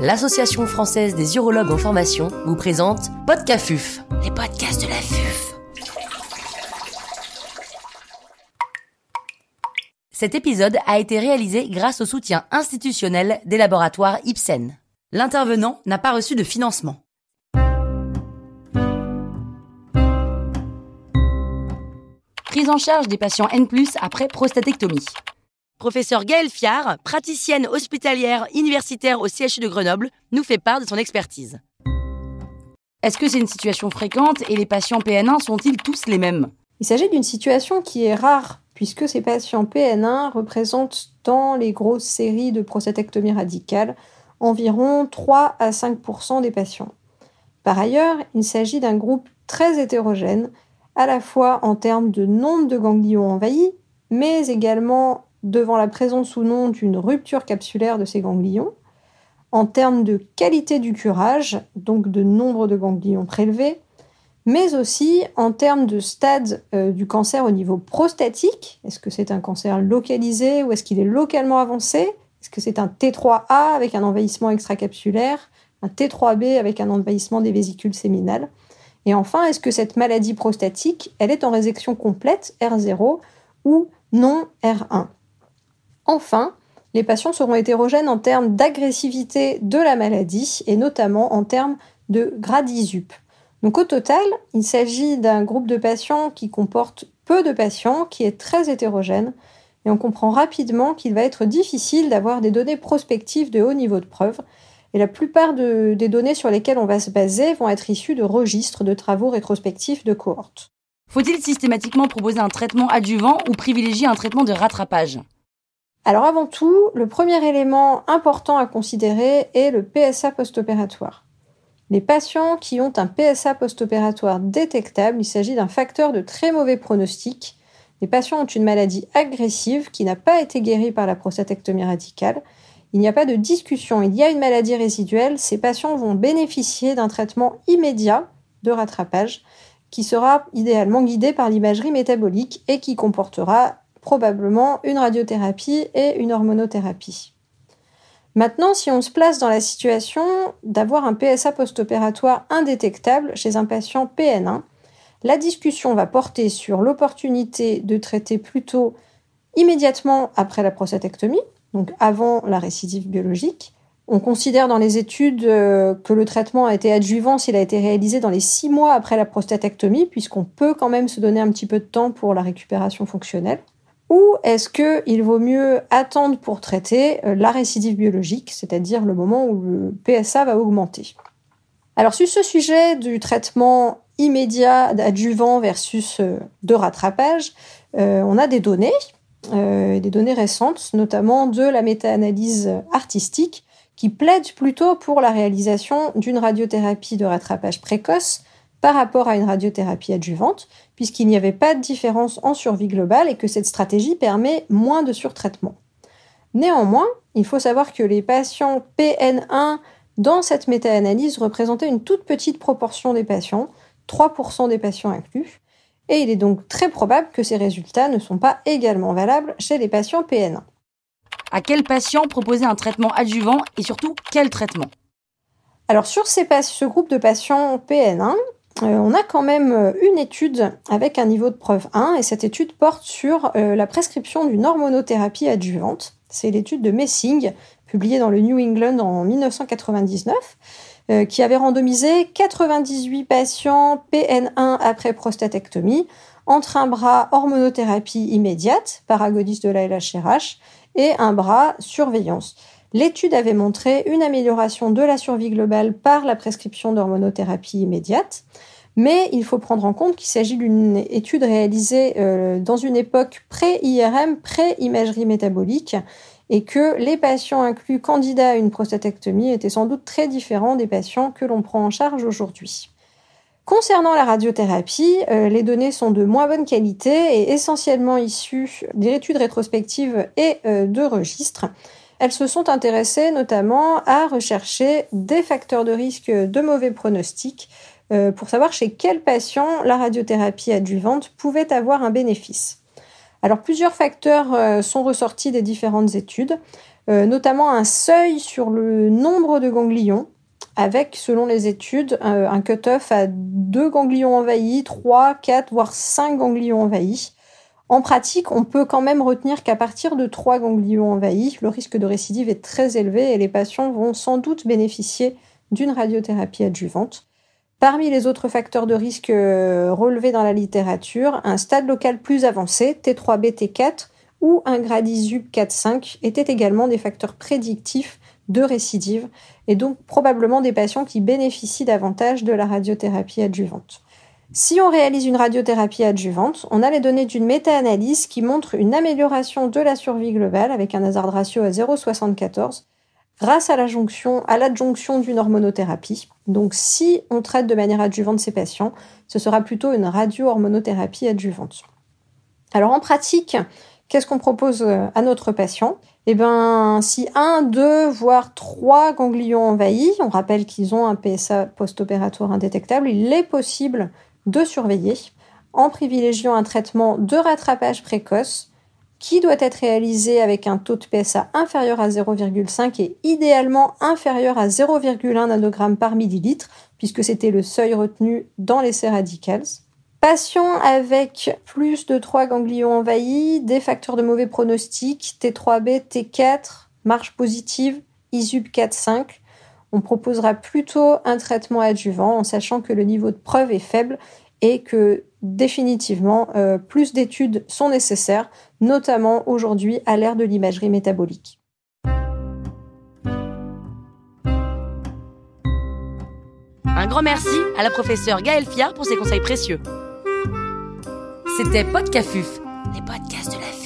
l'Association française des urologues en formation vous présente Podcafuf, les podcasts de la FUF. Cet épisode a été réalisé grâce au soutien institutionnel des laboratoires Ipsen. L'intervenant n'a pas reçu de financement. Prise en charge des patients N+, après prostatectomie. Professeur Gaëlle Fiard, praticienne hospitalière universitaire au CHU de Grenoble, nous fait part de son expertise. Est-ce que c'est une situation fréquente et les patients PN1 sont-ils tous les mêmes? Il s'agit d'une situation qui est rare puisque ces patients PN1 représentent dans les grosses séries de prostatectomie radicale environ 3 à 5% des patients. Par ailleurs, il s'agit d'un groupe très hétérogène à la fois en termes de nombre de ganglions envahis, mais également devant la présence ou non d'une rupture capsulaire de ces ganglions, en termes de qualité du curage, donc de nombre de ganglions prélevés, mais aussi en termes de stade euh, du cancer au niveau prostatique. Est-ce que c'est un cancer localisé ou est-ce qu'il est localement avancé? Est-ce que c'est un T3A avec un envahissement extracapsulaire, un T3B avec un envahissement des vésicules séminales? Et enfin, est-ce que cette maladie prostatique, elle est en résection complète R0 ou non R1 Enfin, les patients seront hétérogènes en termes d'agressivité de la maladie et notamment en termes de gradisup. Donc au total, il s'agit d'un groupe de patients qui comporte peu de patients, qui est très hétérogène, et on comprend rapidement qu'il va être difficile d'avoir des données prospectives de haut niveau de preuve, et la plupart des données sur lesquelles on va se baser vont être issues de registres de travaux rétrospectifs de cohortes. Faut-il systématiquement proposer un traitement adjuvant ou privilégier un traitement de rattrapage? Alors avant tout, le premier élément important à considérer est le PSA post-opératoire. Les patients qui ont un PSA post-opératoire détectable, il s'agit d'un facteur de très mauvais pronostic. Les patients ont une maladie agressive qui n'a pas été guérie par la prostatectomie radicale il n'y a pas de discussion, il y a une maladie résiduelle, ces patients vont bénéficier d'un traitement immédiat de rattrapage qui sera idéalement guidé par l'imagerie métabolique et qui comportera probablement une radiothérapie et une hormonothérapie. Maintenant, si on se place dans la situation d'avoir un PSA post-opératoire indétectable chez un patient PN1, la discussion va porter sur l'opportunité de traiter plutôt immédiatement après la prostatectomie, donc avant la récidive biologique. On considère dans les études euh, que le traitement a été adjuvant s'il a été réalisé dans les six mois après la prostatectomie, puisqu'on peut quand même se donner un petit peu de temps pour la récupération fonctionnelle. Ou est-ce qu'il vaut mieux attendre pour traiter euh, la récidive biologique, c'est-à-dire le moment où le PSA va augmenter? Alors sur ce sujet du traitement immédiat adjuvant versus euh, de rattrapage, on a des données euh, des données récentes, notamment de la méta-analyse artistique, qui plaide plutôt pour la réalisation d'une radiothérapie de rattrapage précoce par rapport à une radiothérapie adjuvante, puisqu'il n'y avait pas de différence en survie globale et que cette stratégie permet moins de surtraitement. Néanmoins, il faut savoir que les patients PN1 dans cette méta-analyse représentaient une toute petite proportion des patients, 3% des patients inclus, et il est donc très probable que ces résultats ne sont pas également valables chez les patients PN1. À quels patients proposer un traitement adjuvant et surtout quel traitement? Alors sur ce groupe de patients PN1, euh, on a quand même euh, une étude avec un niveau de preuve 1 et cette étude porte sur euh, la prescription d'une hormonothérapie adjuvante. C'est l'étude de Messing, publiée dans le New England en 1999. Euh, qui avait randomisé 98 patients PN1 après prostatectomie entre un bras hormonothérapie immédiate par agoniste de la LHRH et un bras surveillance. L'étude avait montré une amélioration de la survie globale par la prescription d'hormonothérapie immédiate, mais il faut prendre en compte qu'il s'agit d'une étude réalisée euh, dans une époque pré-IRM, pré-imagerie métabolique, et que les patients inclus candidats à une prostatectomie étaient sans doute très différents des patients que l'on prend en charge aujourd'hui. Concernant la radiothérapie, euh, les données sont de moins bonne qualité et essentiellement issues d'études rétrospectives et euh, de registres. Elles se sont intéressées notamment à rechercher des facteurs de risque de mauvais pronostic euh, pour savoir chez quels patients la radiothérapie adjuvante pouvait avoir un bénéfice. Alors plusieurs facteurs euh, sont ressortis des différentes études, euh, notamment un seuil sur le nombre de ganglions, avec, selon les études, un cut-off à deux ganglions envahis, 3, 4, voire 5 ganglions envahis. En pratique, on peut quand même retenir qu'à partir de 3 ganglions envahis, le risque de récidive est très élevé et les patients vont sans doute bénéficier d'une radiothérapie adjuvante. Parmi les autres facteurs de risque euh, relevés dans la littérature, un stade local plus avancé, T3B, T4, ou un gradisub 4-5 étaient également des facteurs prédictifs de récidive et donc probablement des patients qui bénéficient davantage de la radiothérapie adjuvante. Si on réalise une radiothérapie adjuvante, on a les données d'une méta-analyse qui montre une amélioration de la survie globale avec un hazard ratio à 0,74 grâce à l'adjonction à d'une hormonothérapie. Donc si on traite de manière adjuvante ces patients, ce sera plutôt une radio-hormonothérapie adjuvante. Alors en pratique, qu'est-ce qu'on propose euh, à notre patient? Eh bien, si un, deux, voire trois ganglions envahis, on rappelle qu'ils ont un PSA post-opératoire indétectable, il est possible de surveiller en privilégiant un traitement de rattrapage précoce qui doit être réalisé avec un taux de PSA inférieur à 0,5 et idéalement inférieur à 0,1 nanogramme par millilitre, puisque c'était le seuil retenu dans l'essai radicals. Patients avec plus de 3 ganglions envahis, des facteurs de mauvais pronostic, T3B, T4, marche positive, ISUB 4-5, on proposera plutôt un traitement adjuvant en sachant que le niveau de preuve est faible et que définitivement euh, plus d'études sont nécessaires, notamment aujourd'hui à l'ère de l'imagerie métabolique. Un grand merci à la professeure Gaëlle Fiard pour ses conseils précieux. C'était Podcafuf, les podcasts de la vie.